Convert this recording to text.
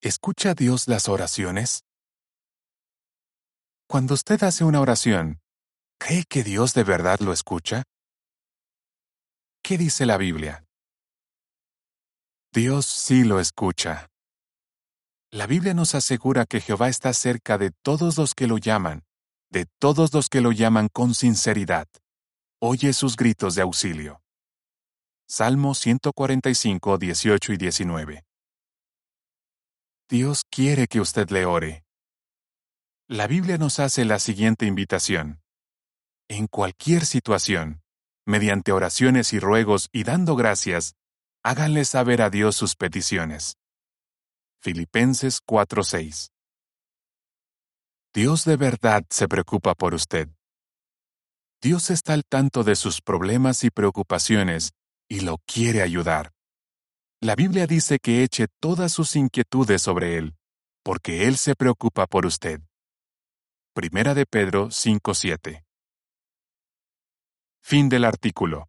¿Escucha Dios las oraciones? Cuando usted hace una oración, ¿cree que Dios de verdad lo escucha? ¿Qué dice la Biblia? Dios sí lo escucha. La Biblia nos asegura que Jehová está cerca de todos los que lo llaman, de todos los que lo llaman con sinceridad. Oye sus gritos de auxilio. Salmo 145, 18 y 19. Dios quiere que usted le ore. La Biblia nos hace la siguiente invitación. En cualquier situación, mediante oraciones y ruegos y dando gracias, háganle saber a Dios sus peticiones. Filipenses 4:6 Dios de verdad se preocupa por usted. Dios está al tanto de sus problemas y preocupaciones y lo quiere ayudar. La Biblia dice que eche todas sus inquietudes sobre Él, porque Él se preocupa por usted. Primera de Pedro 5:7 Fin del artículo.